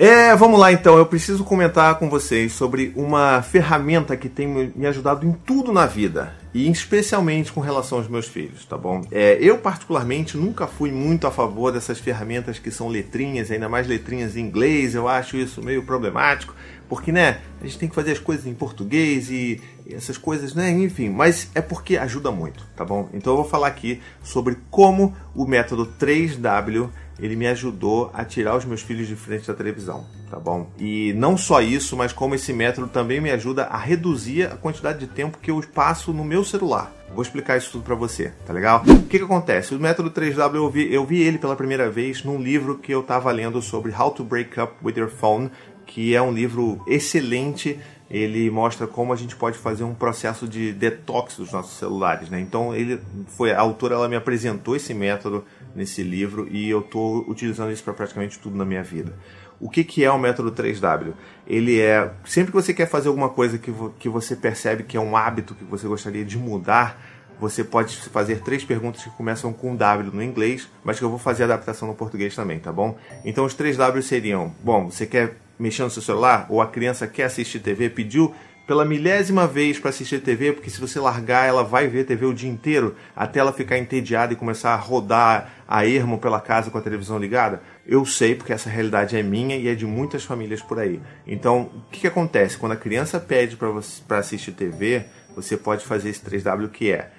É, vamos lá então. Eu preciso comentar com vocês sobre uma ferramenta que tem me ajudado em tudo na vida e especialmente com relação aos meus filhos, tá bom? É, eu particularmente nunca fui muito a favor dessas ferramentas que são letrinhas, ainda mais letrinhas em inglês. Eu acho isso meio problemático, porque né, a gente tem que fazer as coisas em português e essas coisas, né? Enfim, mas é porque ajuda muito, tá bom? Então eu vou falar aqui sobre como o método 3W ele me ajudou a tirar os meus filhos de frente da televisão, tá bom? E não só isso, mas como esse método também me ajuda a reduzir a quantidade de tempo que eu passo no meu celular. Vou explicar isso tudo para você, tá legal? O que, que acontece? O método 3W eu vi, eu vi ele pela primeira vez num livro que eu estava lendo sobre How to Break Up with Your Phone, que é um livro excelente ele mostra como a gente pode fazer um processo de detox dos nossos celulares, né? Então ele foi a autora ela me apresentou esse método nesse livro e eu estou utilizando isso para praticamente tudo na minha vida. O que, que é o método 3W? Ele é sempre que você quer fazer alguma coisa que, vo, que você percebe que é um hábito que você gostaria de mudar, você pode fazer três perguntas que começam com W no inglês, mas que eu vou fazer adaptação no português também, tá bom? Então os três W seriam: bom, você quer mexer no seu celular, ou a criança quer assistir TV, pediu pela milésima vez para assistir TV, porque se você largar, ela vai ver TV o dia inteiro, até ela ficar entediada e começar a rodar a ermo pela casa com a televisão ligada? Eu sei, porque essa realidade é minha e é de muitas famílias por aí. Então, o que, que acontece? Quando a criança pede para assistir TV, você pode fazer esse 3W que é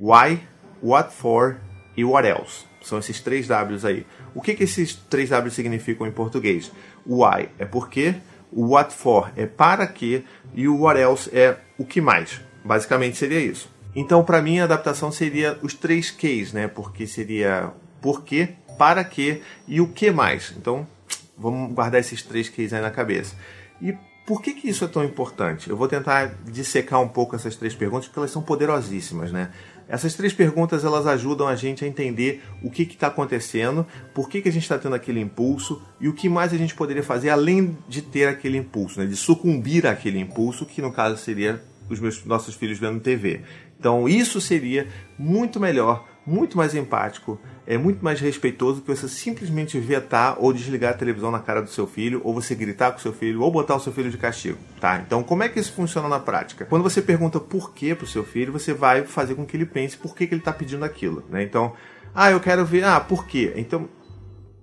Why, What For e What Else. São esses três Ws aí. O que, que esses três Ws significam em português? Why é porque, o what for é para que e o what else é o que mais. Basicamente seria isso. Então, para mim, a adaptação seria os três Ks, né? Porque seria por quê, para que e o que mais. Então, vamos guardar esses três Ks aí na cabeça. E por que, que isso é tão importante? Eu vou tentar dissecar um pouco essas três perguntas, porque elas são poderosíssimas, né? Essas três perguntas elas ajudam a gente a entender o que está acontecendo, por que, que a gente está tendo aquele impulso e o que mais a gente poderia fazer além de ter aquele impulso, né? de sucumbir àquele impulso, que no caso seria os meus, nossos filhos vendo TV. Então isso seria muito melhor muito mais empático, é muito mais respeitoso que você simplesmente vetar ou desligar a televisão na cara do seu filho, ou você gritar com o seu filho, ou botar o seu filho de castigo, tá? Então, como é que isso funciona na prática? Quando você pergunta por que pro seu filho, você vai fazer com que ele pense por que, que ele está pedindo aquilo, né? Então, ah, eu quero ver, ah, por quê? Então,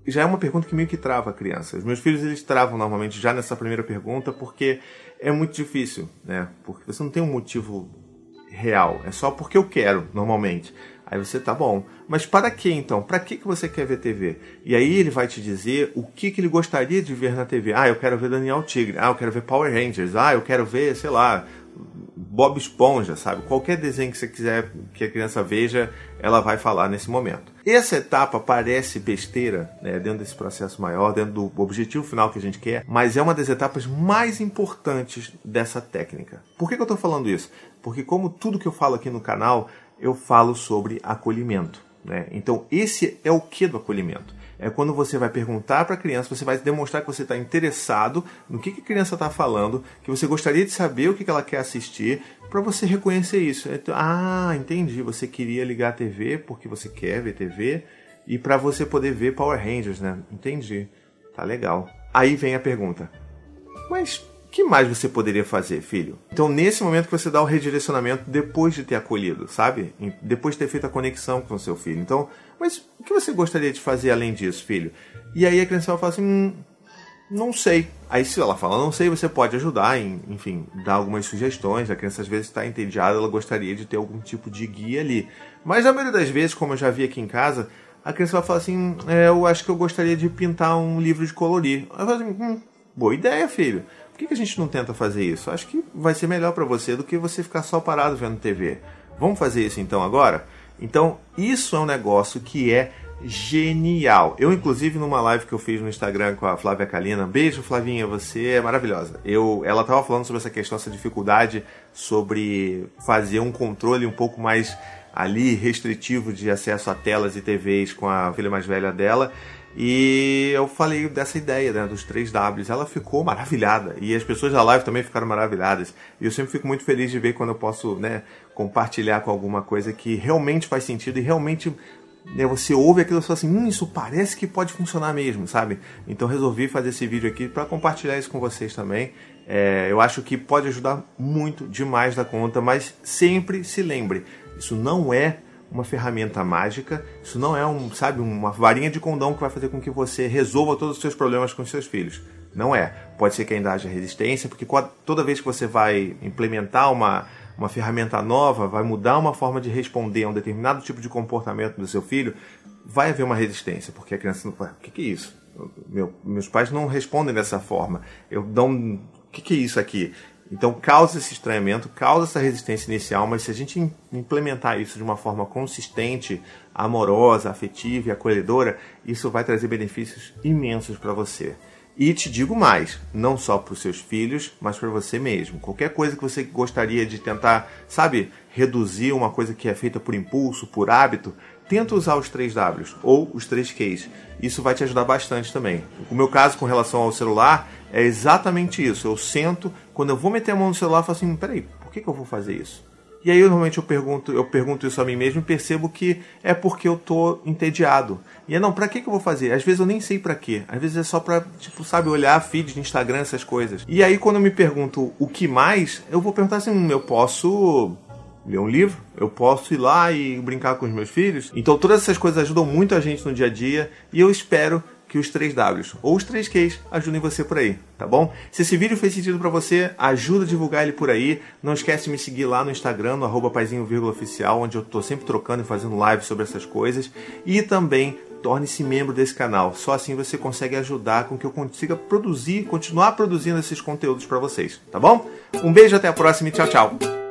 já é uma pergunta que meio que trava a criança. Os meus filhos, eles travam normalmente já nessa primeira pergunta, porque é muito difícil, né? Porque você não tem um motivo real, é só porque eu quero, normalmente. Aí você tá bom. Mas para que então? Para que, que você quer ver TV? E aí ele vai te dizer o que, que ele gostaria de ver na TV. Ah, eu quero ver Daniel Tigre. Ah, eu quero ver Power Rangers. Ah, eu quero ver, sei lá, Bob Esponja, sabe? Qualquer desenho que você quiser que a criança veja, ela vai falar nesse momento. Essa etapa parece besteira, né, dentro desse processo maior, dentro do objetivo final que a gente quer, mas é uma das etapas mais importantes dessa técnica. Por que, que eu estou falando isso? Porque como tudo que eu falo aqui no canal eu falo sobre acolhimento. Né? Então, esse é o que do acolhimento? É quando você vai perguntar para a criança, você vai demonstrar que você está interessado no que, que a criança está falando, que você gostaria de saber o que, que ela quer assistir, para você reconhecer isso. Então, ah, entendi, você queria ligar a TV porque você quer ver TV e para você poder ver Power Rangers, né? Entendi. Tá legal. Aí vem a pergunta: Mas que mais você poderia fazer, filho? Então, nesse momento que você dá o redirecionamento depois de ter acolhido, sabe? Depois de ter feito a conexão com o seu filho. Então, mas o que você gostaria de fazer além disso, filho? E aí a criança vai falar assim: hum, não sei. Aí, se ela fala não sei, você pode ajudar em, enfim, dar algumas sugestões. A criança às vezes está entediada, ela gostaria de ter algum tipo de guia ali. Mas na maioria das vezes, como eu já vi aqui em casa, a criança vai falar assim: é, eu acho que eu gostaria de pintar um livro de colorir. Eu falo assim: hum, boa ideia, filho que, que a gente não tenta fazer isso? Acho que vai ser melhor para você do que você ficar só parado vendo TV. Vamos fazer isso então agora? Então, isso é um negócio que é genial. Eu, inclusive, numa live que eu fiz no Instagram com a Flávia Kalina, beijo, Flavinha, você é maravilhosa. Eu, ela estava falando sobre essa questão, essa dificuldade sobre fazer um controle um pouco mais ali restritivo de acesso a telas e TVs com a filha mais velha dela. E eu falei dessa ideia, né, dos três Ws. Ela ficou maravilhada. E as pessoas da live também ficaram maravilhadas. E eu sempre fico muito feliz de ver quando eu posso né, compartilhar com alguma coisa que realmente faz sentido e realmente né, você ouve aquilo e fala assim, hum, isso parece que pode funcionar mesmo, sabe? Então resolvi fazer esse vídeo aqui para compartilhar isso com vocês também. É, eu acho que pode ajudar muito demais da conta, mas sempre se lembre, isso não é uma ferramenta mágica, isso não é um, sabe, uma varinha de condão que vai fazer com que você resolva todos os seus problemas com seus filhos. Não é. Pode ser que ainda haja resistência, porque toda vez que você vai implementar uma, uma ferramenta nova, vai mudar uma forma de responder a um determinado tipo de comportamento do seu filho, vai haver uma resistência, porque a criança não vai, o que, que é isso? Meu, meus pais não respondem dessa forma. Eu dou o que, que é isso aqui? Então causa esse estranhamento, causa essa resistência inicial, mas se a gente implementar isso de uma forma consistente, amorosa, afetiva e acolhedora, isso vai trazer benefícios imensos para você. E te digo mais, não só para os seus filhos, mas para você mesmo. Qualquer coisa que você gostaria de tentar, sabe, reduzir uma coisa que é feita por impulso, por hábito, tenta usar os 3 Ws ou os 3 Ks. Isso vai te ajudar bastante também. O meu caso com relação ao celular é exatamente isso. Eu sento, quando eu vou meter a mão no celular, eu falo assim, peraí, por que, que eu vou fazer isso? E aí normalmente eu pergunto, eu pergunto isso a mim mesmo e percebo que é porque eu tô entediado. E é não, pra que, que eu vou fazer? Às vezes eu nem sei para quê. Às vezes é só pra, tipo, sabe, olhar feed de Instagram, essas coisas. E aí quando eu me pergunto o que mais, eu vou perguntar assim, hum, eu posso ler um livro, eu posso ir lá e brincar com os meus filhos. Então todas essas coisas ajudam muito a gente no dia a dia e eu espero que os 3 Ws ou os 3 Ks ajudem você por aí, tá bom? Se esse vídeo fez sentido para você, ajuda a divulgar ele por aí. Não esquece de me seguir lá no Instagram, no arroba oficial, onde eu tô sempre trocando e fazendo live sobre essas coisas. E também torne-se membro desse canal. Só assim você consegue ajudar com que eu consiga produzir, continuar produzindo esses conteúdos para vocês, tá bom? Um beijo, até a próxima e tchau, tchau.